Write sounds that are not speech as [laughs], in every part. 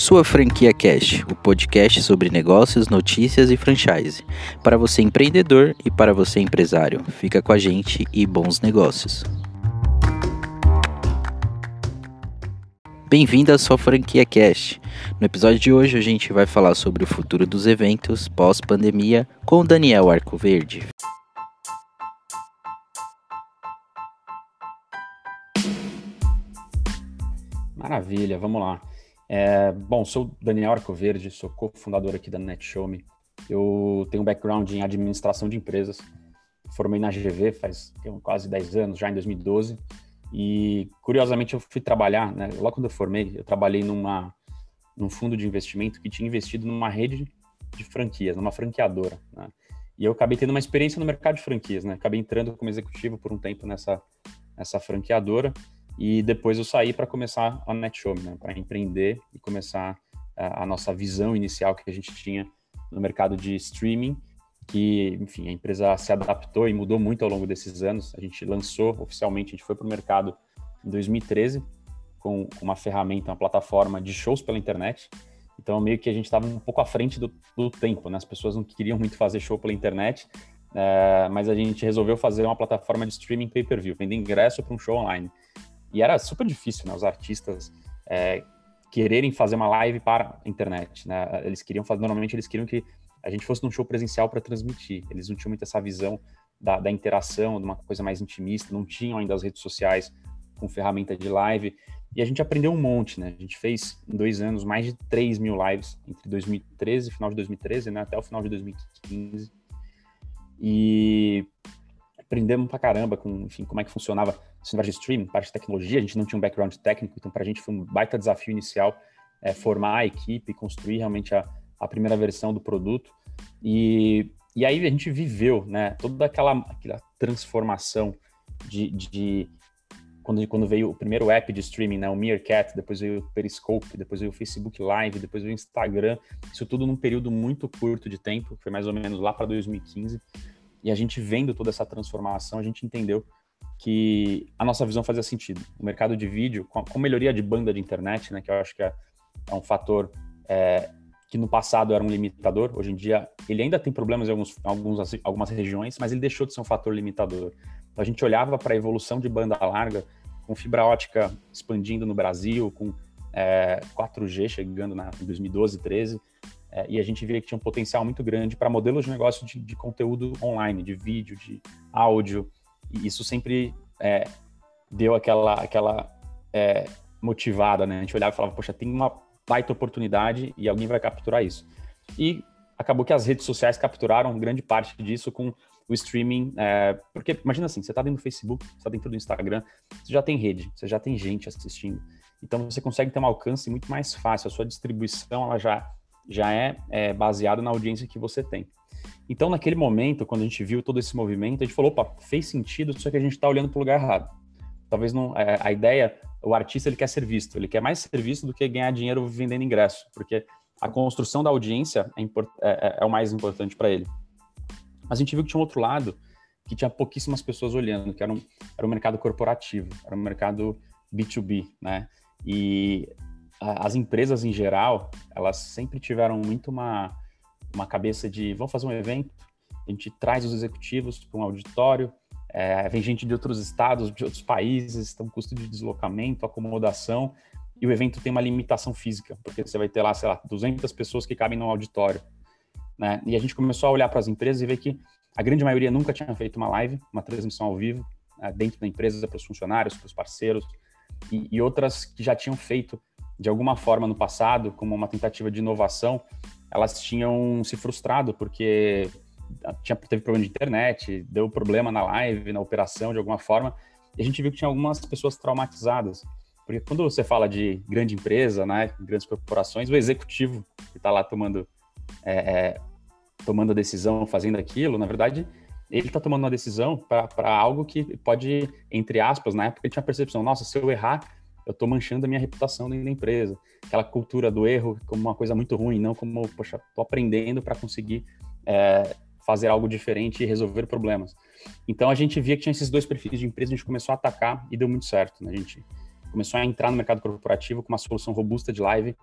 Sua Franquia Cash, o podcast sobre negócios, notícias e franchise. Para você empreendedor e para você empresário. Fica com a gente e bons negócios. Bem-vindo à sua franquia Cash. No episódio de hoje a gente vai falar sobre o futuro dos eventos pós-pandemia com Daniel Arcoverde. Maravilha, vamos lá. É, bom, sou Daniel Arcoverde, sou cofundador aqui da NetShowme. Eu tenho um background em administração de empresas. Formei na GV faz quase 10 anos, já em 2012. E, curiosamente, eu fui trabalhar, né, logo quando eu formei, eu trabalhei numa, num fundo de investimento que tinha investido numa rede de franquias, numa franqueadora. Né? E eu acabei tendo uma experiência no mercado de franquias, né? Acabei entrando como executivo por um tempo nessa, nessa franqueadora e depois eu saí para começar a NetShowme, né, para empreender e começar a, a, nossa visão inicial que a gente tinha no mercado de streaming, que, enfim, a empresa se adaptou e mudou muito ao longo desses anos. A gente lançou oficialmente, a gente foi para o mercado em 2013 com uma ferramenta, uma plataforma de shows pela internet. Então, meio que a gente estava um pouco à frente do, do, tempo, né? As pessoas não queriam muito fazer show pela internet, é, mas a gente resolveu fazer uma plataforma de streaming pay-per-view, vender ingresso para um show online. E era super difícil, né? Os artistas é, quererem fazer uma live para a internet, né? Eles queriam fazer, normalmente eles queriam que a gente fosse num show presencial para transmitir. Eles não tinham muito essa visão da, da, interação, de uma coisa mais intimista, não tinham ainda as redes sociais com ferramenta de live. E a gente aprendeu um monte, né? A gente fez em dois anos mais de 3 mil lives entre 2013, final de 2013, né? Até o final de 2015. E aprendemos pra caramba com, enfim, como é que funcionava esse de streaming, parte de tecnologia, a gente não tinha um background técnico, então para a gente foi um baita desafio inicial é, formar a equipe, construir realmente a, a primeira versão do produto. E, e aí a gente viveu, né, toda aquela, aquela transformação de, de quando, quando veio o primeiro app de streaming, né, o Meerkat, depois veio o Periscope, depois veio o Facebook Live, depois veio o Instagram, isso tudo num período muito curto de tempo, foi mais ou menos lá para 2015. E a gente vendo toda essa transformação, a gente entendeu que a nossa visão fazia sentido. O mercado de vídeo, com melhoria de banda de internet, né, que eu acho que é, é um fator é, que no passado era um limitador, hoje em dia ele ainda tem problemas em alguns, alguns, algumas regiões, mas ele deixou de ser um fator limitador. Então a gente olhava para a evolução de banda larga, com fibra ótica expandindo no Brasil, com é, 4G chegando na, em 2012, 13, é, e a gente via que tinha um potencial muito grande para modelos de negócio de, de conteúdo online, de vídeo, de áudio, e isso sempre é, deu aquela, aquela é, motivada, né? A gente olhava e falava, poxa, tem uma baita oportunidade e alguém vai capturar isso. E acabou que as redes sociais capturaram grande parte disso com o streaming, é, porque imagina assim, você está dentro do Facebook, você está dentro do Instagram, você já tem rede, você já tem gente assistindo, então você consegue ter um alcance muito mais fácil, a sua distribuição ela já, já é, é baseada na audiência que você tem. Então, naquele momento, quando a gente viu todo esse movimento, a gente falou, opa, fez sentido, só que a gente está olhando para o lugar errado. Talvez não, a, é, a ideia, o artista ele quer ser visto, ele quer mais ser visto do que ganhar dinheiro vendendo ingresso, porque a construção da audiência é, é, é, é o mais importante para ele. Mas a gente viu que tinha um outro lado, que tinha pouquíssimas pessoas olhando, que era um, era um mercado corporativo, era um mercado B2B, né? E as empresas em geral, elas sempre tiveram muito uma uma cabeça de vamos fazer um evento, a gente traz os executivos para um auditório, é, vem gente de outros estados, de outros países, um custo de deslocamento, acomodação, e o evento tem uma limitação física, porque você vai ter lá, sei lá, 200 pessoas que cabem no auditório. Né? E a gente começou a olhar para as empresas e ver que a grande maioria nunca tinha feito uma live, uma transmissão ao vivo, né, dentro da empresa, para os funcionários, para os parceiros, e, e outras que já tinham feito de alguma forma no passado, como uma tentativa de inovação, elas tinham se frustrado porque tinha, teve problema de internet, deu problema na live, na operação de alguma forma, e a gente viu que tinha algumas pessoas traumatizadas. Porque quando você fala de grande empresa, né, grandes corporações, o executivo que está lá tomando, é, é, tomando a decisão, fazendo aquilo, na verdade, ele está tomando uma decisão para algo que pode, entre aspas, na época ele tinha a percepção, nossa, se eu errar, eu estou manchando a minha reputação dentro da empresa. Aquela cultura do erro como uma coisa muito ruim, não como, poxa, estou aprendendo para conseguir é, fazer algo diferente e resolver problemas. Então a gente via que tinha esses dois perfis de empresa, a gente começou a atacar e deu muito certo. Né? A gente começou a entrar no mercado corporativo com uma solução robusta de live,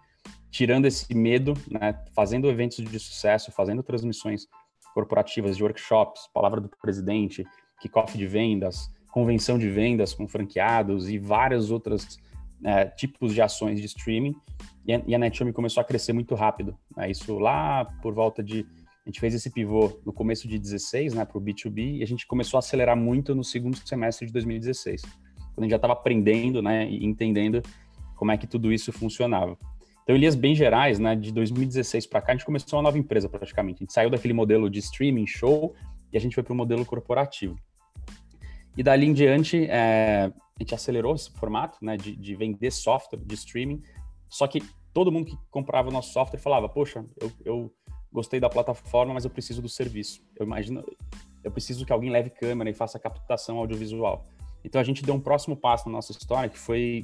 tirando esse medo, né, fazendo eventos de sucesso, fazendo transmissões corporativas de workshops, palavra do presidente, kickoff de vendas, convenção de vendas com franqueados e vários outros é, tipos de ações de streaming. E a, e a começou a crescer muito rápido. Né? Isso lá por volta de. A gente fez esse pivô no começo de 16 né, para o B2B e a gente começou a acelerar muito no segundo semestre de 2016, quando a gente já estava aprendendo né, e entendendo como é que tudo isso funcionava. Então, em linhas bem gerais, né, de 2016 para cá, a gente começou uma nova empresa praticamente. A gente saiu daquele modelo de streaming, show, e a gente foi para o modelo corporativo. E dali em diante, é, a gente acelerou esse formato né, de, de, vender software de streaming. Só que todo mundo que comprava o nosso software falava: Poxa, eu, eu gostei da plataforma, mas eu preciso do serviço. Eu imagino, eu preciso que alguém leve câmera e faça captação audiovisual. Então a gente deu um próximo passo na nossa história, que foi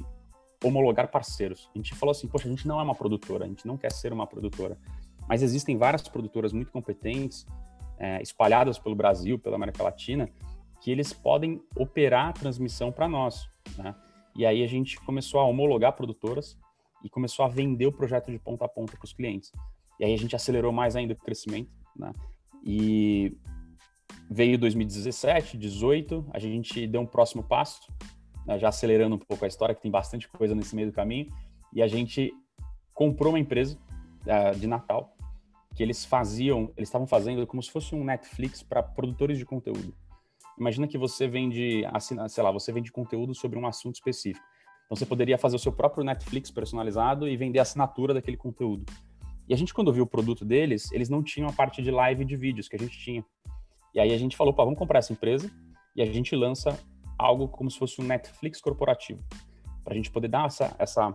homologar parceiros. A gente falou assim, poxa, a gente não é uma produtora, a gente não quer ser uma produtora, mas existem várias produtoras muito competentes, é, espalhadas pelo Brasil, pela América Latina, que eles podem operar a transmissão para nós, né? E aí a gente começou a homologar produtoras e começou a vender o projeto de ponta a ponta para os clientes. E aí a gente acelerou mais ainda o crescimento, né? E veio 2017, 18, a gente deu um próximo passo, né, já acelerando um pouco a história, que tem bastante coisa nesse meio do caminho, e a gente comprou uma empresa uh, de Natal que eles faziam, eles estavam fazendo como se fosse um Netflix para produtores de conteúdo. Imagina que você vende, sei lá, você vende conteúdo sobre um assunto específico. Então você poderia fazer o seu próprio Netflix personalizado e vender a assinatura daquele conteúdo. E a gente, quando viu o produto deles, eles não tinham a parte de live de vídeos que a gente tinha. E aí a gente falou, pá, vamos comprar essa empresa e a gente lança algo como se fosse um Netflix corporativo, para a gente poder dar essa, essa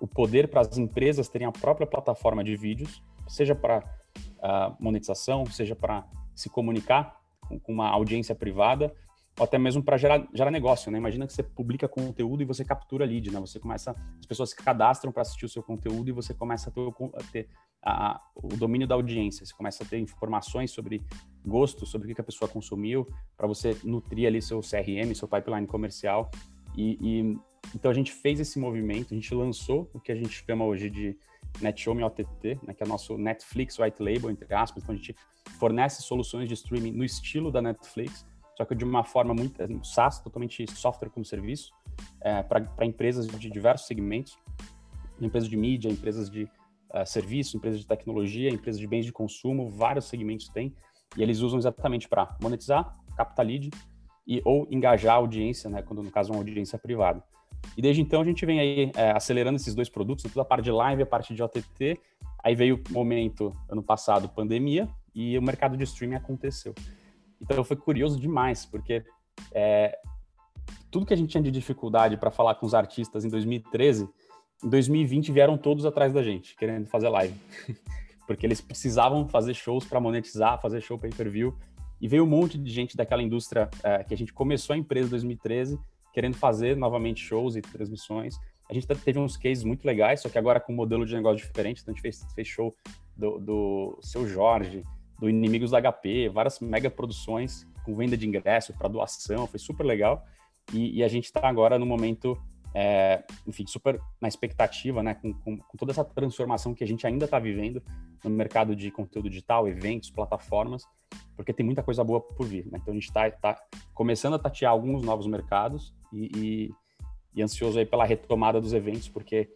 o poder para as empresas terem a própria plataforma de vídeos, seja para uh, monetização, seja para se comunicar com, uma audiência privada, ou até mesmo para gerar, gerar negócio, né? Imagina que você publica conteúdo e você captura lead, né? Você começa, as pessoas se cadastram para assistir o seu conteúdo e você começa a ter, a ter a, o domínio da audiência, você começa a ter informações sobre gosto, sobre o que a pessoa consumiu, para você nutrir ali seu CRM, seu pipeline comercial. E, e, então a gente fez esse movimento, a gente lançou o que a gente chama hoje de NetShowme OTT, né, que é o nosso Netflix White Label, entre aspas. Então a gente fornece soluções de streaming no estilo da Netflix, só que de uma forma muito um SaaS, totalmente software como serviço, é, para empresas de diversos segmentos, empresas de mídia, empresas de uh, serviço, empresas de tecnologia, empresas de bens de consumo, vários segmentos tem. E eles usam exatamente para monetizar, captar lead e ou engajar a audiência, né, quando no caso é uma audiência privada. E desde então a gente vem aí é, acelerando esses dois produtos, toda a parte de live, a parte de OTT. Aí veio o momento, ano passado, pandemia, e o mercado de streaming aconteceu. Então foi curioso demais, porque é, tudo que a gente tinha de dificuldade para falar com os artistas em 2013, em 2020 vieram todos atrás da gente, querendo fazer live. [laughs] porque eles precisavam fazer shows para monetizar, fazer show pay-per-view. E veio um monte de gente daquela indústria é, que a gente começou a empresa em 2013, querendo fazer novamente shows e transmissões. A gente teve uns cases muito legais, só que agora com um modelo de negócio diferente. Então a gente fez, fez show do, do Seu Jorge, do Inimigos da HP, várias mega produções com venda de ingresso para doação, foi super legal. E, e a gente está agora no momento é, enfim, super na expectativa, né, com, com, com, toda essa transformação que a gente ainda está vivendo no mercado de conteúdo digital, eventos, plataformas, porque tem muita coisa boa por vir. Né? Então a gente está tá começando a tatear alguns novos mercados e, e, e, ansioso aí pela retomada dos eventos, porque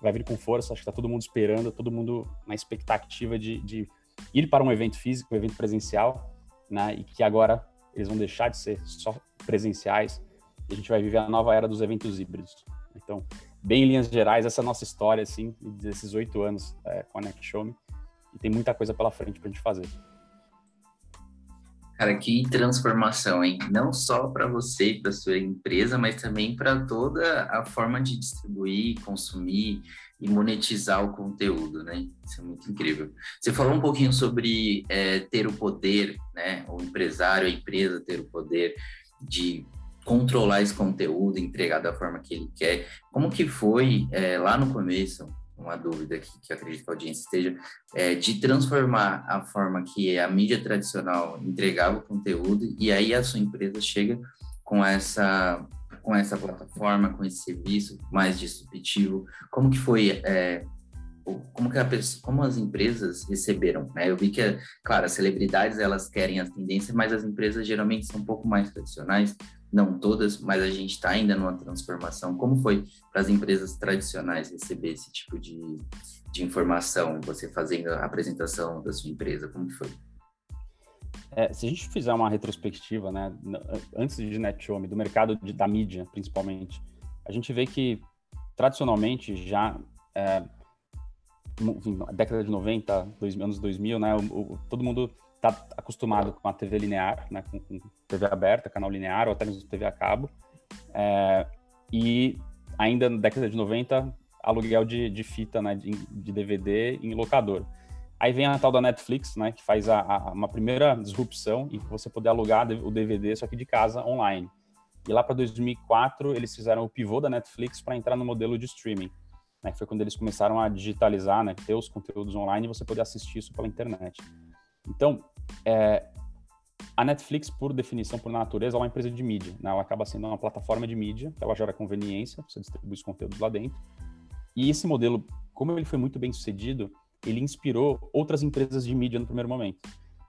vai vir com força, acho que está todo mundo esperando, todo mundo na expectativa de, de ir para um evento físico, um evento presencial, né, e que agora eles vão deixar de ser só presenciais e a gente vai viver a nova era dos eventos híbridos. Então, bem em linhas gerais, essa é a nossa história, assim, desses oito anos é, com a Next Show Me, e tem muita coisa pela frente para a gente fazer. Cara, que transformação, hein? Não só para você e para sua empresa, mas também para toda a forma de distribuir, consumir e monetizar o conteúdo, né? Isso é muito incrível. Você falou um pouquinho sobre é, ter o poder, né? O empresário, a empresa ter o poder de controlar esse conteúdo, entregar da forma que ele quer. Como que foi é, lá no começo, uma dúvida aqui que eu acredito que a audiência esteja, é, de transformar a forma que a mídia tradicional entregava o conteúdo e aí a sua empresa chega com essa com essa plataforma, com esse serviço mais disruptivo, como que foi é, como que a pessoa, como as empresas receberam, né? Eu vi que, claro, as celebridades elas querem as tendências, mas as empresas geralmente são um pouco mais tradicionais, não todas, mas a gente está ainda numa transformação. Como foi para as empresas tradicionais receber esse tipo de, de informação, você fazendo a apresentação da sua empresa, como foi? É, se a gente fizer uma retrospectiva, né, antes de NetShowme, do mercado de, da mídia, principalmente, a gente vê que, tradicionalmente, já, é, enfim, década de 90, dois, anos 2000, né, o, o, todo mundo está acostumado com a TV linear, né, com, com, TV aberta, canal linear, ou até mesmo TV a cabo, é, e ainda na década de 90, aluguel de, de fita, né, de, de DVD em locador. Aí vem a tal da Netflix, né, que faz a, a, uma primeira disrupção e você poder alugar o DVD só que de casa online. E lá para 2004 eles fizeram o pivô da Netflix para entrar no modelo de streaming. Né, foi quando eles começaram a digitalizar, né, ter os conteúdos online e você poder assistir isso pela internet. Então, é, a Netflix, por definição, por natureza, ela é uma empresa de mídia. Né? Ela acaba sendo uma plataforma de mídia, ela gera conveniência, você distribui os conteúdos lá dentro. E esse modelo, como ele foi muito bem sucedido, ele inspirou outras empresas de mídia no primeiro momento.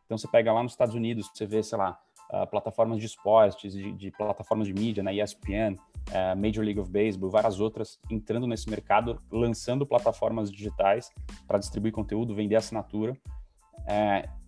Então você pega lá nos Estados Unidos, você vê, sei lá, uh, plataformas de esportes, de, de, plataformas de mídia, né, ESPN, uh, Major League of Baseball, várias outras entrando nesse mercado, lançando plataformas digitais para distribuir conteúdo, vender assinatura. Uh,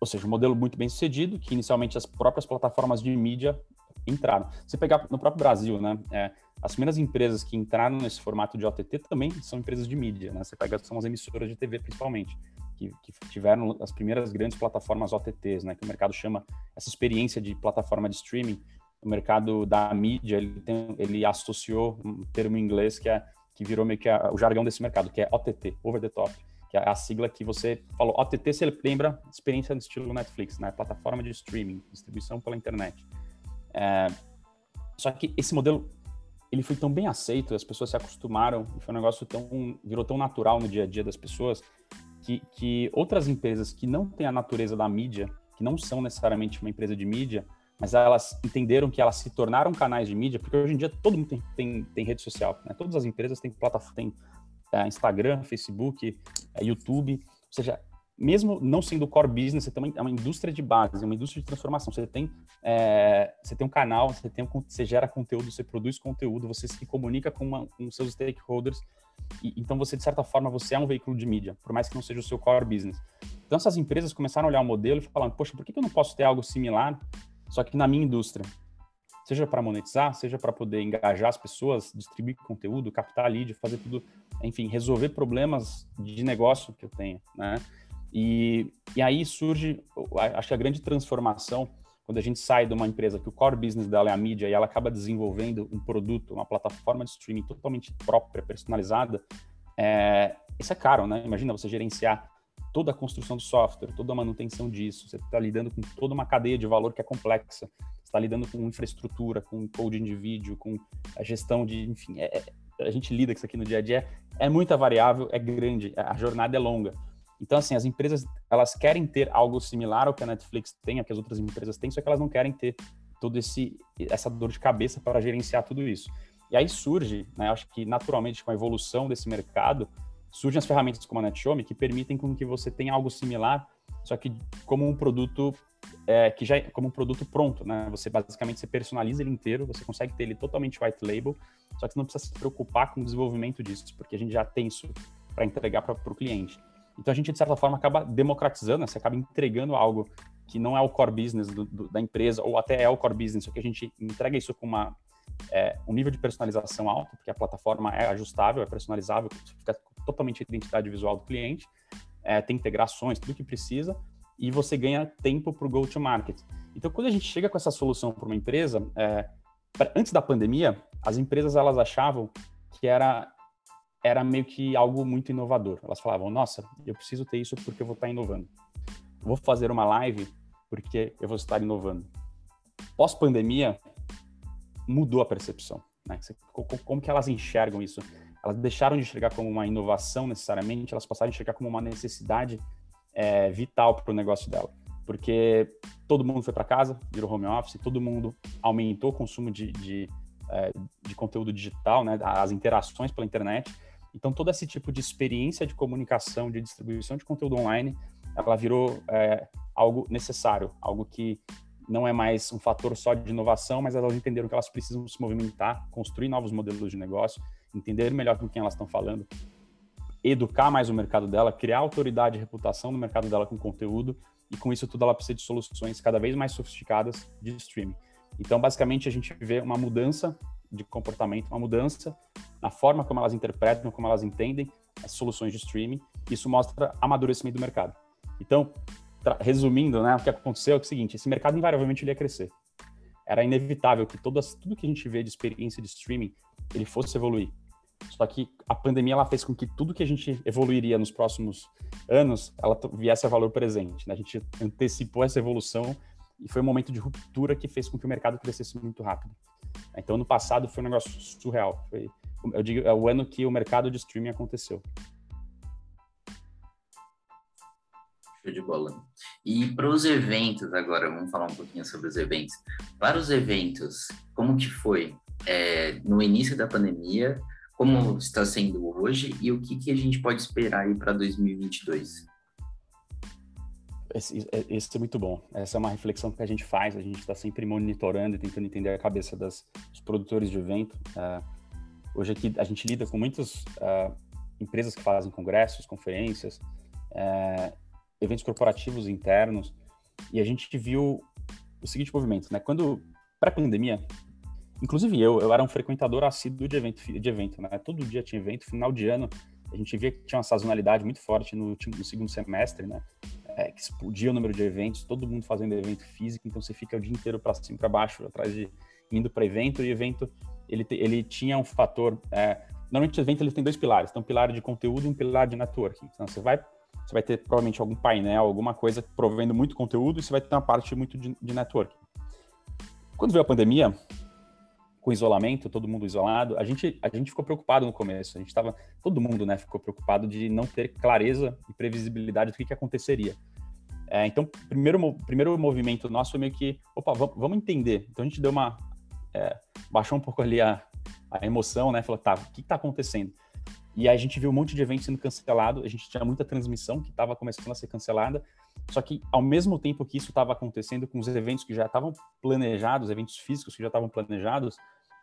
ou seja, um modelo muito bem sucedido, que inicialmente as próprias plataformas de mídia entraram. Você pegar no próprio Brasil, né? É, as primeiras empresas que entraram nesse formato de OTT também são empresas de mídia, né? Você pega, são as emissoras de TV principalmente, que, que tiveram as primeiras grandes plataformas OTTs, né? Que o mercado chama essa experiência de plataforma de streaming. O mercado da mídia, ele, tem, ele associou um termo em inglês que, é, que virou meio que a, o jargão desse mercado, que é OTT, Over the Top, que é a sigla que você falou. OTT, você lembra experiência do estilo Netflix, né? Plataforma de streaming, distribuição pela internet. É, só que esse modelo ele foi tão bem aceito, as pessoas se acostumaram, foi um negócio tão virou tão natural no dia a dia das pessoas que, que outras empresas que não têm a natureza da mídia, que não são necessariamente uma empresa de mídia, mas elas entenderam que elas se tornaram canais de mídia, porque hoje em dia todo mundo tem, tem, tem rede social, né? Todas as empresas têm plataforma, têm é, Instagram, Facebook, é, YouTube, ou seja, mesmo não sendo core business, você tem uma, é uma indústria de base, uma indústria de transformação. Você tem, é, você tem um canal, você, tem um, você gera conteúdo, você produz conteúdo, você se comunica com, uma, com seus stakeholders. E, então, você, de certa forma, você é um veículo de mídia, por mais que não seja o seu core business. Então, essas empresas começaram a olhar o modelo e falaram, poxa, por que eu não posso ter algo similar, só que na minha indústria? Seja para monetizar, seja para poder engajar as pessoas, distribuir conteúdo, captar lead, fazer tudo, enfim, resolver problemas de negócio que eu tenho, né? E, e aí surge, acho que a grande transformação, quando a gente sai de uma empresa que o core business dela é a mídia e ela acaba desenvolvendo um produto, uma plataforma de streaming totalmente própria, personalizada, é, isso é caro, né? Imagina você gerenciar toda a construção do software, toda a manutenção disso, você está lidando com toda uma cadeia de valor que é complexa, está lidando com infraestrutura, com coding de vídeo, com a gestão de, enfim, é, é, a gente lida com isso aqui no dia a dia, é muita variável, é grande, a jornada é longa. Então, assim, as empresas, elas querem ter algo similar ao que a Netflix tem, ao que as outras empresas têm, só que elas não querem ter todo esse essa dor de cabeça para gerenciar tudo isso. E aí surge, né, acho que naturalmente com a evolução desse mercado, surgem as ferramentas como a NetShowme que permitem com que você tenha algo similar, só que como um produto é, que já é como um produto pronto, né? Você basicamente você personaliza ele inteiro, você consegue ter ele totalmente white label, só que você não precisa se preocupar com o desenvolvimento disso, porque a gente já tem isso para entregar para o cliente. Então a gente, de certa forma, acaba democratizando, né? você acaba entregando algo que não é o core business do, do, da empresa, ou até é o core business, só que a gente entrega isso com uma, é, um nível de personalização alto, porque a plataforma é ajustável, é personalizável, fica totalmente a identidade visual do cliente, é, tem integrações, tudo que precisa, e você ganha tempo para o go-to-market. Então, quando a gente chega com essa solução para uma empresa, é, antes da pandemia, as empresas elas achavam que era era meio que algo muito inovador. Elas falavam: Nossa, eu preciso ter isso porque eu vou estar inovando. Vou fazer uma live porque eu vou estar inovando. Pós-pandemia, mudou a percepção. Né? Como que elas enxergam isso? Elas deixaram de enxergar como uma inovação necessariamente, elas passaram a enxergar como uma necessidade é, vital para o negócio dela. Porque todo mundo foi para casa, virou home office, todo mundo aumentou o consumo de, de, é, de conteúdo digital, né? as interações pela internet, Então, todo esse tipo de experiência de comunicação, de distribuição de conteúdo online, ela virou é, algo necessário, algo que não é mais um fator só de inovação, mas elas entenderam que elas precisam se movimentar, construir novos modelos de negócio, entender melhor com quem elas estão falando, educar mais o mercado dela, criar autoridade e reputação no mercado dela com conteúdo, e com isso tudo ela precisa de soluções cada vez mais sofisticadas de streaming. Então, basicamente, a gente vê uma mudança de comportamento, uma mudança na forma como elas interpretam, como elas entendem as soluções de streaming. Isso mostra amadurecimento do mercado. Então, resumindo, né, o que aconteceu é, o seguinte: esse mercado invariavelmente ele ia crescer. Era inevitável que todas, tudo que a gente vê de experiência de streaming ele fosse evoluir. Só que a pandemia ela fez com que tudo que a gente evoluiria nos próximos anos, ela viesse a valor presente. Né? A gente antecipou essa evolução e foi um momento de ruptura que fez com que o mercado crescesse muito rápido. Então, no passado foi um negócio surreal. Foi, eu digo, é o ano que o mercado de streaming aconteceu. Show de bola. E para os eventos agora, vamos falar um pouquinho sobre os eventos. Para os eventos, como que foi é, no início da pandemia? Como está sendo hoje e o que, que a gente pode esperar aí para 2022? Esse, é, esse, é muito bom. Essa é uma reflexão que a gente faz. A gente está sempre monitorando e tentando entender a cabeça das, dos produtores de evento. Uh, hoje aqui a gente lida com muitas uh, empresas que fazem congressos, conferências, uh, eventos corporativos internos, e a gente viu o seguinte movimento, né? Quando pré-pandemia, inclusive eu, eu era um frequentador assíduo de evento, de evento, né? Todo dia tinha evento, final de ano a gente via que tinha uma sazonalidade muito forte no, no segundo semestre, né? É, que explodia o número de eventos, todo mundo fazendo evento físico, então você fica o dia inteiro para cima, para baixo, atrás de indo para evento e evento ele, ele tinha um fator. É, normalmente o evento ele tem dois pilares, tem um pilar de conteúdo e um pilar de networking. Então você vai você vai ter provavelmente algum painel, alguma coisa provendo muito conteúdo e você vai ter uma parte muito de, de networking. Quando veio a pandemia, com isolamento, todo mundo isolado, a gente, a gente ficou preocupado no começo. A gente estava, todo mundo, né, ficou preocupado de não ter clareza e previsibilidade do que, que aconteceria. É, então, primeiro, primeiro movimento nosso foi meio que, opa, vamos, vamos entender. Então a gente deu uma, é, baixou um pouco ali a, a emoção, né? Falou, tá, o que está acontecendo? E aí a gente viu um monte de eventos sendo cancelado, a gente tinha muita transmissão que estava começando a ser cancelada, só que ao mesmo tempo que isso estava acontecendo com os eventos que já estavam planejados, eventos físicos que já estavam planejados,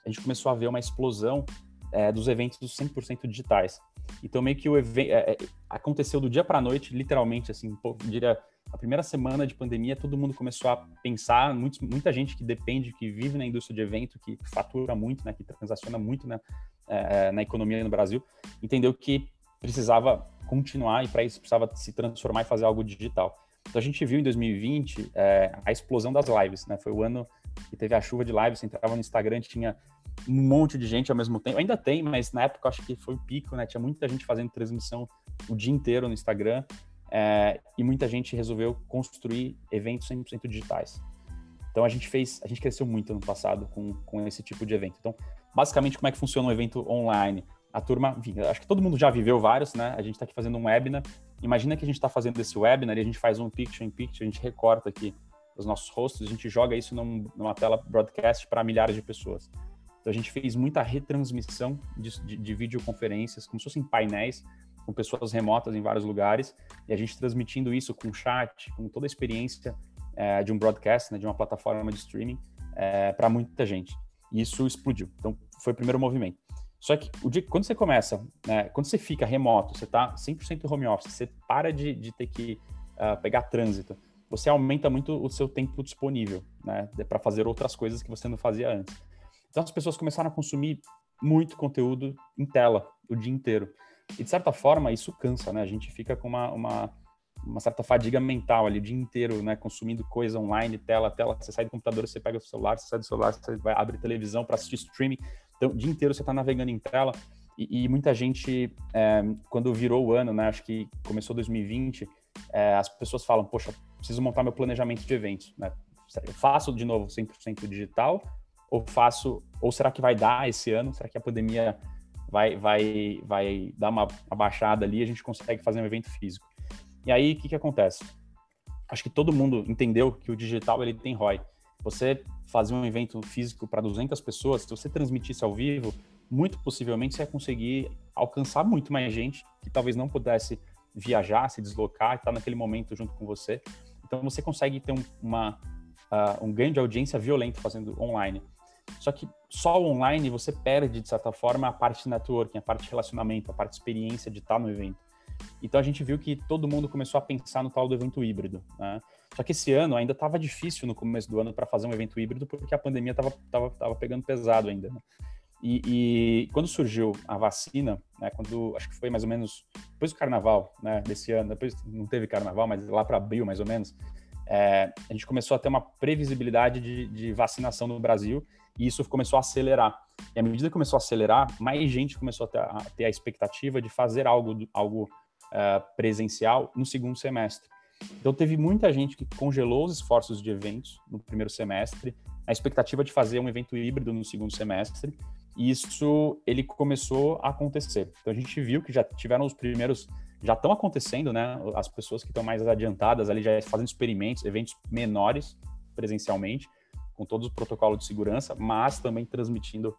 a gente começou a ver uma explosão é, dos eventos 100% digitais. Então meio que o evento é, é, aconteceu do dia para a noite, literalmente, assim, pô, diria a primeira semana de pandemia, todo mundo começou a pensar, muita gente que depende, que vive na indústria de evento, que fatura muito, né, que transaciona muito né, é, na economia no Brasil, entendeu que precisava continuar e para isso precisava se transformar e fazer algo digital. Então a gente viu em 2020 é, a explosão das lives, né? Foi o ano que teve a chuva de lives, você entrava no Instagram, tinha um monte de gente ao mesmo tempo. Ainda tem, mas na época acho que foi o pico, né? Tinha muita gente fazendo transmissão o dia inteiro no Instagram é, e muita gente resolveu construir eventos 100% digitais. Então a gente fez, a gente cresceu muito no passado com, com esse tipo de evento. Então, basicamente, como é que funciona um evento online? A turma, enfim, acho que todo mundo já viveu vários, né? A gente está aqui fazendo um webinar. Imagina que a gente está fazendo esse webinar e a gente faz um picture in picture, a gente recorta aqui os nossos rostos, a gente joga isso num, numa tela broadcast para milhares de pessoas. Então a gente fez muita retransmissão de, de, de videoconferências, como se fossem painéis, com pessoas remotas em vários lugares, e a gente transmitindo isso com chat, com toda a experiência é, de um broadcast, né, de uma plataforma de streaming, é, para muita gente. E isso explodiu. Então, foi o primeiro movimento. Só que o dia, quando você começa, né, quando você fica remoto, você está 100% home office, você para de, de ter que uh, pegar trânsito, você aumenta muito o seu tempo disponível né, para fazer outras coisas que você não fazia antes. Então, as pessoas começaram a consumir muito conteúdo em tela o dia inteiro. E de certa forma isso cansa, né? A gente fica com uma, uma, uma, certa fadiga mental ali o dia inteiro, né? Consumindo coisa online, tela, tela. Você sai do computador, você pega o celular, você sai do celular, você vai abrir televisão para assistir streaming. Então, o dia inteiro você está navegando em tela. E, e muita gente, é, quando virou o ano, né? Acho que começou 2020, é, as pessoas falam, poxa, preciso montar meu planejamento de eventos, né? Eu faço de novo 100% digital ou faço, ou será que vai dar esse ano? Será que a pandemia vai, vai, vai dar uma, baixada ali e a gente consegue fazer um evento físico. E aí, o que, que acontece? Acho que todo mundo entendeu que o digital ele tem ROI. Você fazer um evento físico para 200 pessoas, se você transmitisse ao vivo, muito possivelmente você vai conseguir alcançar muito mais gente que talvez não pudesse viajar, se deslocar, estar naquele momento junto com você. Então você consegue ter um, uma, uh, um ganho de audiência violento fazendo online. Só que só online você perde, de certa forma, a parte networking, a parte relacionamento, a parte experiência de estar no evento. Então a gente viu que todo mundo começou a pensar no tal do evento híbrido. Né? Só que esse ano ainda estava difícil no começo do ano para fazer um evento híbrido porque a pandemia estava tava, tava pegando pesado ainda. Né? E, e, quando surgiu a vacina, né, quando acho que foi mais ou menos depois do carnaval, né, desse ano, depois não teve carnaval, mas lá para abril mais ou menos, é, a gente começou a ter uma previsibilidade de, de, vacinação no Brasil e isso começou a acelerar. E à medida que começou a acelerar, mais gente começou a ter a, ter a expectativa de fazer algo, algo uh, presencial no segundo semestre. Então teve muita gente que congelou os esforços de eventos no primeiro semestre, a expectativa de fazer um evento híbrido no segundo semestre, isso ele começou a acontecer. Então a gente viu que já tiveram os primeiros, já estão acontecendo, né? As pessoas que estão mais adiantadas ali já fazendo experimentos, eventos menores presencialmente, com todos os protocolos de segurança, mas também transmitindo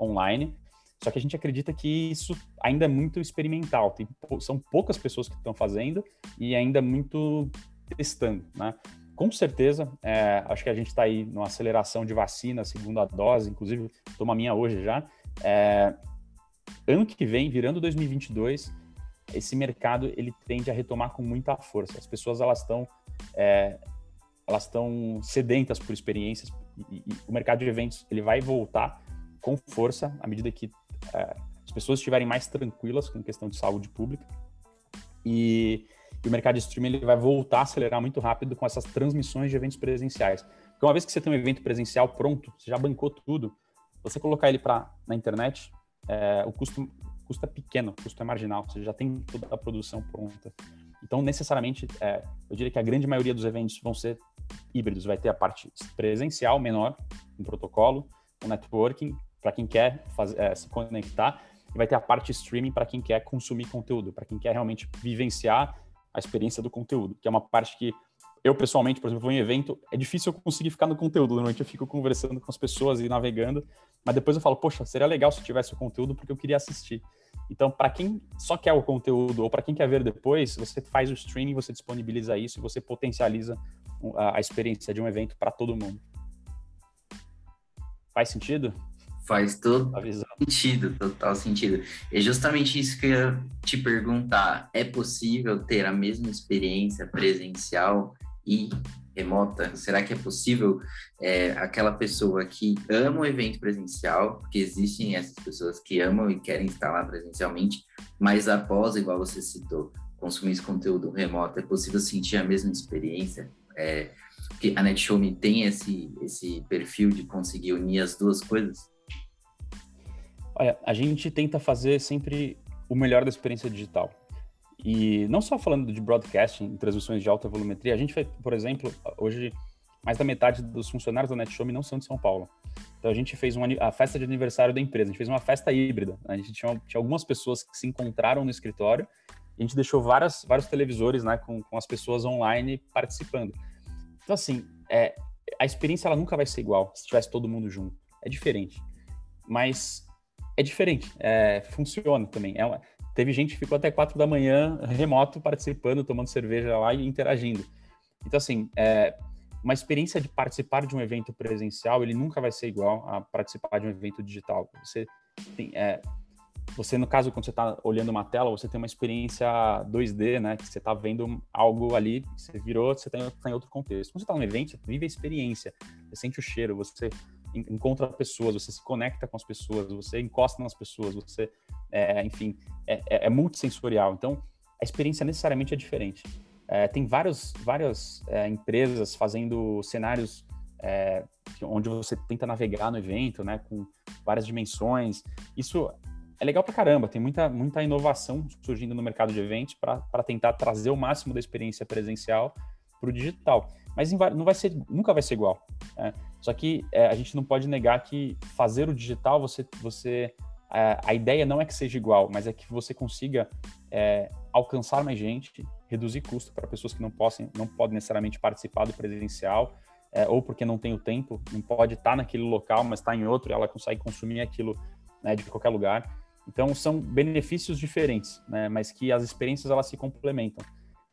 online. Só que a gente acredita que isso ainda é muito experimental. Tem, são poucas pessoas que estão fazendo e ainda muito testando, né? Com certeza, é, acho que a gente está aí numa aceleração de vacina, segunda dose, inclusive toma a minha hoje já. É, ano que vem, virando 2022, esse mercado ele tende a retomar com muita força. As pessoas elas estão é, elas estão sedentas por experiências e, e, o mercado de eventos ele vai voltar com força à medida que é, as pessoas estiverem mais tranquilas com questão de saúde pública e e o mercado de streaming ele vai voltar a acelerar muito rápido com essas transmissões de eventos presenciais. Porque uma vez que você tem um evento presencial pronto, você já bancou tudo, você colocar ele para na internet, é, o custo, custo é pequeno, o custo é marginal, você já tem toda a produção pronta. Então, necessariamente, é, eu diria que a grande maioria dos eventos vão ser híbridos. Vai ter a parte presencial menor, um protocolo, um networking, para quem quer fazer, é, se conectar, e vai ter a parte streaming para quem quer consumir conteúdo, para quem quer realmente vivenciar a experiência do conteúdo, que é uma parte que eu, pessoalmente, por exemplo, vou em evento, é difícil eu conseguir ficar no conteúdo. Normalmente eu fico conversando com as pessoas e navegando, mas depois eu falo, poxa, seria legal se tivesse o conteúdo porque eu queria assistir. Então, para quem só quer o conteúdo ou para quem quer ver depois, você faz o streaming, você disponibiliza isso e você potencializa a experiência de um evento para todo mundo. Faz sentido? Faz todo sentido, total sentido. É justamente isso que eu ia te perguntar. É possível ter a mesma experiência presencial e remota? Será que é possível é, aquela pessoa que ama o evento presencial, porque existem essas pessoas que amam e querem estar lá presencialmente, mas após, igual você citou, consumir esse conteúdo remoto, é possível sentir a mesma experiência? É, porque a NetShowme tem esse, esse perfil de conseguir unir as duas coisas? Olha, a gente tenta fazer sempre o melhor da experiência digital. E não só falando de broadcasting, transmissões de alta volumetria, a gente fez, por exemplo, hoje mais da metade dos funcionários da NetShow não são de São Paulo. Então a gente fez uma, a festa de aniversário da empresa, a gente fez uma festa híbrida. A gente tinha, tinha algumas pessoas que se encontraram no escritório a gente deixou várias, vários televisores né, com, com as pessoas online participando. Então, assim, é, a experiência ela nunca vai ser igual se tivesse todo mundo junto. É diferente. Mas é diferente, é, funciona também. É uma, teve gente que ficou até quatro da manhã remoto participando, tomando cerveja lá e interagindo. Então, assim, é, uma experiência de participar de um evento presencial, ele nunca vai ser igual a participar de um evento digital. Você tem, é, você no caso quando você está olhando uma tela, você tem uma experiência 2D, né? Que você está vendo algo ali, você virou, você está tá em outro contexto. Quando você está num evento, você vive a experiência, você sente o cheiro, você encontra pessoas, você se conecta com as pessoas, você encosta nas pessoas, você, é, enfim, é, é, é multissensorial. Então, a experiência necessariamente é diferente. É, tem vários, várias é, empresas fazendo cenários é, onde você tenta navegar no evento, né, com várias dimensões. Isso é legal pra caramba, tem muita, muita inovação surgindo no mercado de eventos para tentar trazer o máximo da experiência presencial para o digital. Mas não vai ser, nunca vai ser igual. Né? Só que é, a gente não pode negar que fazer o digital, você, você é, a ideia não é que seja igual, mas é que você consiga é, alcançar mais gente, reduzir custo para pessoas que não, possam, não podem necessariamente participar do presencial, é, ou porque não tem o tempo, não pode estar naquele local, mas está em outro, e ela consegue consumir aquilo né, de qualquer lugar. Então são benefícios diferentes, né, mas que as experiências elas se complementam.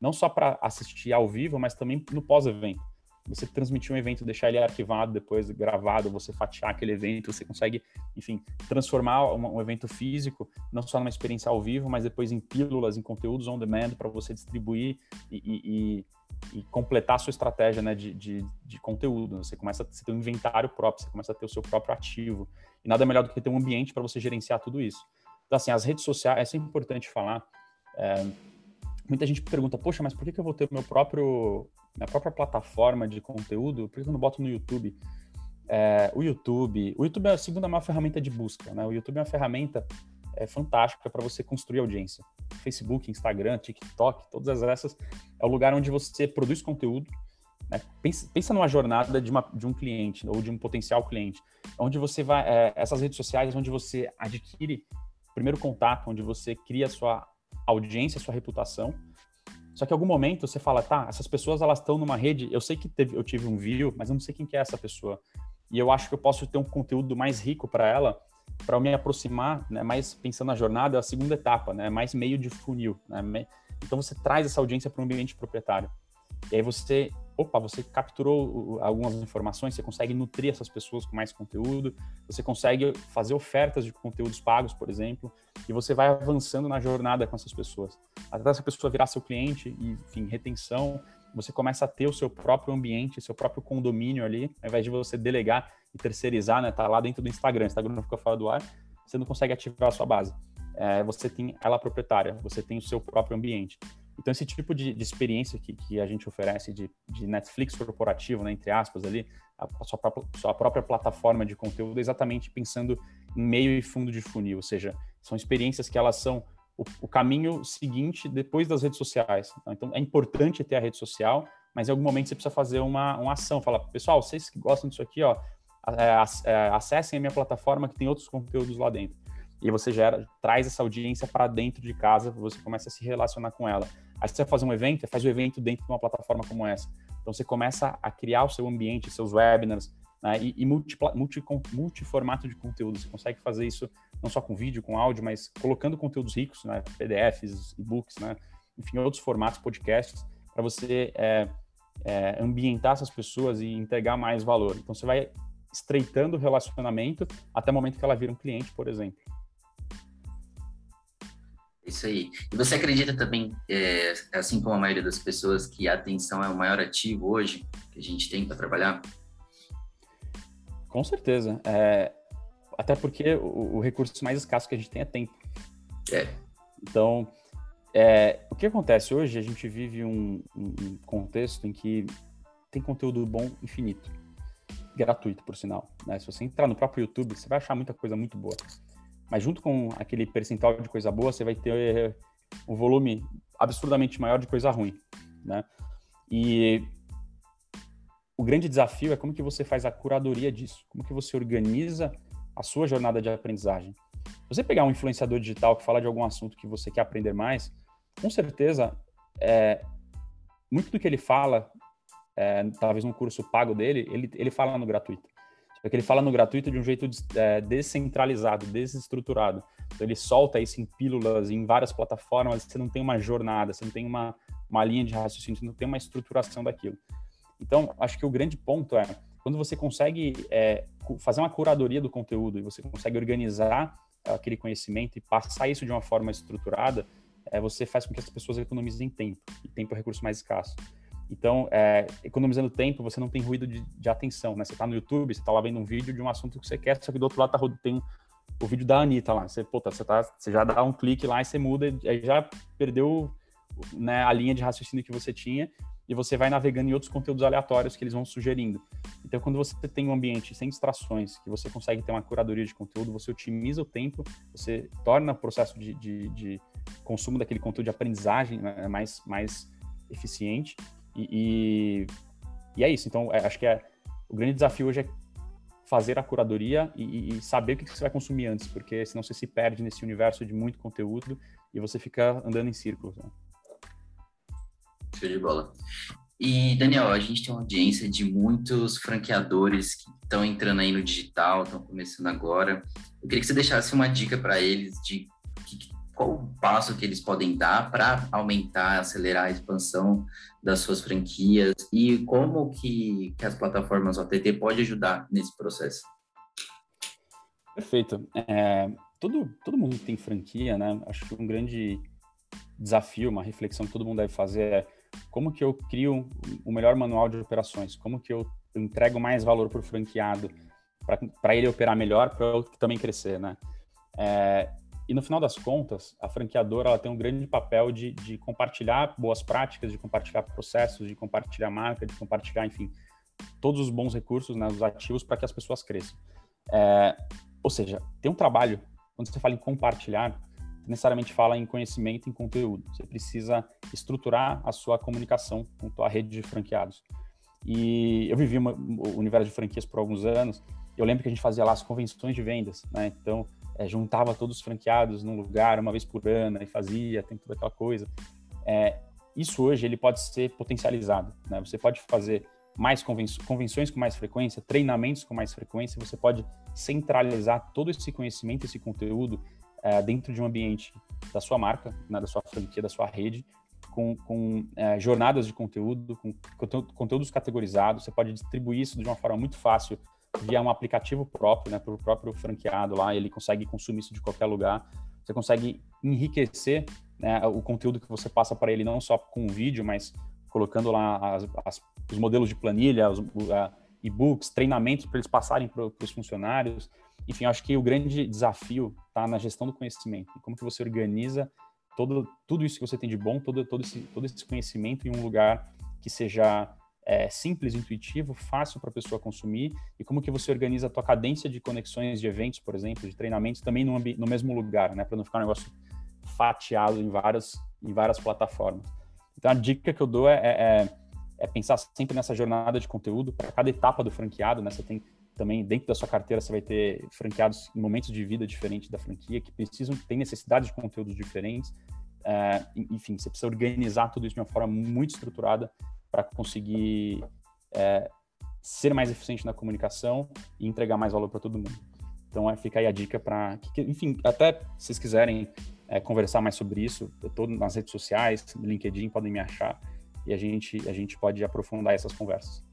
Não só para assistir ao vivo, mas também no pós-evento você transmitir um evento, deixar ele arquivado, depois gravado, você fatiar aquele evento, você consegue, enfim, transformar um, um evento físico não só numa experiência ao vivo, mas depois em pílulas, em conteúdos on demand para você distribuir e, e, e, e, completar a sua estratégia né, de, de, de, conteúdo. Você começa a ter um inventário próprio, você começa a ter o seu próprio ativo. E nada melhor do que ter um ambiente para você gerenciar tudo isso. Então, assim, as redes sociais, é importante falar. É, muita gente pergunta, poxa, mas por que, que eu vou ter meu próprio minha própria plataforma de conteúdo, por que eu não boto no YouTube? É, o YouTube, o YouTube é a segunda maior ferramenta de busca, né? O YouTube é uma ferramenta é, fantástica para você construir audiência. Facebook, Instagram, TikTok, todas essas é o lugar onde você produz conteúdo. Né? Pensa, pensa numa jornada de, uma, de um cliente ou de um potencial cliente, onde você vai, é, essas redes sociais, onde você adquire primeiro contato, onde você cria a sua audiência, sua reputação, só que em algum momento você fala, tá, essas pessoas elas estão numa rede, eu sei que teve, eu tive um view, mas eu não sei quem que é essa pessoa. E eu acho que eu posso ter um conteúdo mais rico para ela, para me aproximar, né, mais pensando na jornada, é a segunda etapa, né, mais meio de funil, né? Então você traz essa audiência para um ambiente proprietário. E aí você opa, você capturou algumas informações, você consegue nutrir essas pessoas com mais conteúdo, você consegue fazer ofertas de conteúdos pagos, por exemplo, e você vai avançando na jornada com essas pessoas. Até essa pessoa virar seu cliente enfim, retenção, você começa a ter o seu próprio ambiente, seu próprio condomínio ali, ao invés de você delegar e terceirizar, né, tá lá dentro do Instagram, o Instagram fica fora do ar, você não consegue ativar a sua base. É, você tem ela proprietária, você tem o seu próprio ambiente. Então, esse tipo de, de experiência que, que, a gente oferece de, de, Netflix corporativo, né, entre aspas, ali, a sua, própria, sua própria plataforma de conteúdo, é exatamente pensando em meio e fundo de funil, ou seja, são experiências que elas são o, o caminho seguinte depois das redes sociais. Tá? Então, é importante ter a rede social, mas em algum momento você precisa fazer uma, uma ação, falar, pessoal, vocês que gostam disso aqui, ó, é, é, acessem a minha plataforma que tem outros conteúdos lá dentro e você gera, traz essa audiência para dentro de casa, você começa a se relacionar com ela. Aí você fazer um evento, faz o evento dentro de uma plataforma como essa. Então você começa a criar o seu ambiente, seus webinars, né, e, e multi, multi, multiformato de conteúdo. Você consegue fazer isso não só com vídeo, com áudio, mas colocando conteúdos ricos, né, PDFs, e-books, né, enfim, outros formatos, podcasts, para você é, é, ambientar essas pessoas e entregar mais valor. Então você vai estreitando o relacionamento até o momento que ela vira um cliente, por exemplo. Isso aí. E você acredita também, é, assim como a maioria das pessoas, que a atenção é o maior ativo hoje que a gente tem para trabalhar? Com certeza. É, até porque o, o, recurso mais escasso que a gente tem é tempo. É. Então, é, o que acontece hoje? A gente vive um, um contexto em que tem conteúdo bom infinito, gratuito, por sinal. Né? Se você entrar no próprio YouTube, você vai achar muita coisa muito boa. Mas junto com aquele percentual de coisa boa, você vai ter um volume absurdamente maior de coisa ruim, né? E o grande desafio é como que você faz a curadoria disso, como que você organiza a sua jornada de aprendizagem. Se você pegar um influenciador digital que fala de algum assunto que você quer aprender mais, com certeza, é, muito do que ele fala, é, talvez no curso pago dele, ele, ele fala no gratuito. Só que ele fala no gratuito de um jeito é, descentralizado, desestruturado. Então ele solta isso em pílulas, em várias plataformas, você não tem uma jornada, você não tem uma, uma linha de raciocínio, você não tem uma estruturação daquilo. Então, acho que o grande ponto é, quando você consegue é, fazer uma curadoria do conteúdo e você consegue organizar aquele conhecimento e passar isso de uma forma estruturada, é, você faz com que as pessoas economizem tempo, e tempo é o recurso mais escasso. Então, é, economizando tempo, você não tem ruído de, de atenção, né? Você está no YouTube, você está lá vendo um vídeo de um assunto que você quer, só que do outro lado tá, tem o vídeo da Anitta lá. Você, puta, você, tá, você já dá um clique lá e você muda, aí já perdeu né, a linha de raciocínio que você tinha e você vai navegando em outros conteúdos aleatórios que eles vão sugerindo. Então, quando você tem um ambiente sem distrações, que você consegue ter uma curadoria de conteúdo, você otimiza o tempo, você torna o processo de, de, de consumo daquele conteúdo de aprendizagem né, mais, mais eficiente e, e, e é isso. Então, é, acho que é, o grande desafio hoje é fazer a curadoria e, e, saber o que você vai consumir antes, porque senão você se perde nesse universo de muito conteúdo e você fica andando em círculos. Né? Show de bola. E, Daniel, a gente tem uma audiência de muitos franqueadores que estão entrando aí no digital, estão começando agora. Eu queria que você deixasse uma dica para eles de qual o passo que eles podem dar para aumentar, acelerar a expansão das suas franquias e como que, que as plataformas OTT pode ajudar nesse processo. Perfeito. É, todo, todo mundo tem franquia, né? Acho que um grande desafio, uma reflexão que todo mundo deve fazer é como que eu crio o melhor manual de operações, como que eu entrego mais valor para o franqueado, para ele operar melhor, para eu também crescer, né? É, e no final das contas, a franqueadora ela tem um grande papel de, de compartilhar boas práticas, de compartilhar processos, de compartilhar marca, de compartilhar, enfim, todos os bons recursos, né, os ativos para que as pessoas cresçam. É, ou seja, tem um trabalho, quando você fala em compartilhar, necessariamente fala em conhecimento, em conteúdo. Você precisa estruturar a sua comunicação com a rede de franqueados. E eu vivi uma, o universo de franquias por alguns anos. Eu lembro que a gente fazia lá as convenções de vendas, né? Então, é, juntava todos os franqueados num lugar uma vez por ano e fazia, tem toda aquela coisa. É, isso hoje ele pode ser potencializado, né? Você pode fazer mais convenções com mais frequência, treinamentos com mais frequência, você pode centralizar todo esse conhecimento, esse conteúdo é, dentro de um ambiente da sua marca, né, da sua franquia, da sua rede, com, com é, jornadas de conteúdo, com conteúdos categorizados. Você pode distribuir isso de uma forma muito fácil via um aplicativo próprio, né, o próprio franqueado lá. Ele consegue consumir isso de qualquer lugar. Você consegue enriquecer né, o conteúdo que você passa para ele, não só com o vídeo, mas colocando lá as, as, os modelos de planilha, os e-books, treinamentos para eles passarem para os funcionários. Enfim, acho que o grande desafio está na gestão do conhecimento. Como que você organiza todo, tudo isso que você tem de bom, todo, todo, esse, todo esse conhecimento em um lugar que seja é, simples, intuitivo, fácil para a pessoa consumir e como que você organiza a tua cadência de conexões de eventos, por exemplo, de treinamentos também no, no mesmo lugar, né, para não ficar um negócio fatiado em várias, em várias plataformas. Então a dica que eu dou é, é, é pensar sempre nessa jornada de conteúdo para cada etapa do franqueado, né, você tem também dentro da sua carteira você vai ter franqueados em momentos de vida diferentes da franquia que precisam tem necessidade de conteúdos diferentes é, enfim você precisa organizar tudo isso de uma forma muito estruturada para conseguir é, ser mais eficiente na comunicação e entregar mais valor para todo mundo. Então é, fica aí a dica para enfim até se vocês quiserem é, conversar mais sobre isso eu estou nas redes sociais no LinkedIn podem me achar e a gente a gente pode aprofundar essas conversas.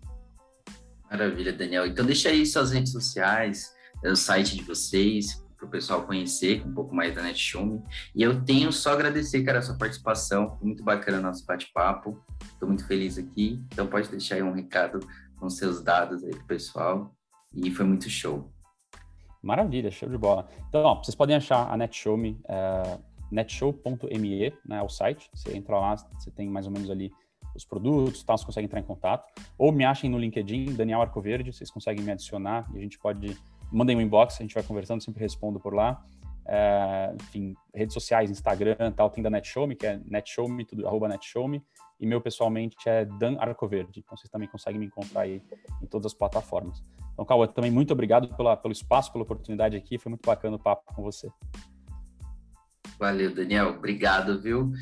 Maravilha, Daniel. Então deixa aí suas redes sociais, o site de vocês, para o pessoal conhecer um pouco mais da NetShowme. E eu tenho só agradecer, cara, a sua participação. Foi muito bacana o nosso bate-papo. Estou muito feliz aqui. Então pode deixar aí um recado com seus dados aí pro pessoal. E foi muito show. Maravilha, show de bola. Então, ó, vocês podem achar a NetShowme, é, netshow.me, né, o site. Você entra lá, você tem mais ou menos ali os produtos, tal, você consegue entrar em contato. Ou me achem no LinkedIn, Daniel Arcoverde, vocês conseguem me adicionar e a gente pode. Mandem um inbox, a gente vai conversando, sempre respondo por lá. É, enfim, redes sociais, Instagram tal, tem da NetShowme, que é NetShowme, tudo, arroba NetShowme, e meu pessoalmente é Dan Arcoverde, então vocês também conseguem me encontrar aí em todas as plataformas. Então, Cauã, também muito obrigado pela, pelo espaço, pela oportunidade aqui, foi muito bacana o papo com você. Valeu, Daniel, obrigado, viu?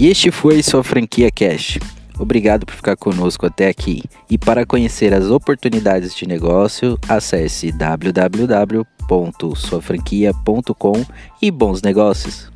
E este foi sua franquia Cash. Obrigado por ficar conosco até aqui. E para conhecer as oportunidades de negócio, acesse www.suafranquia.com e bons negócios.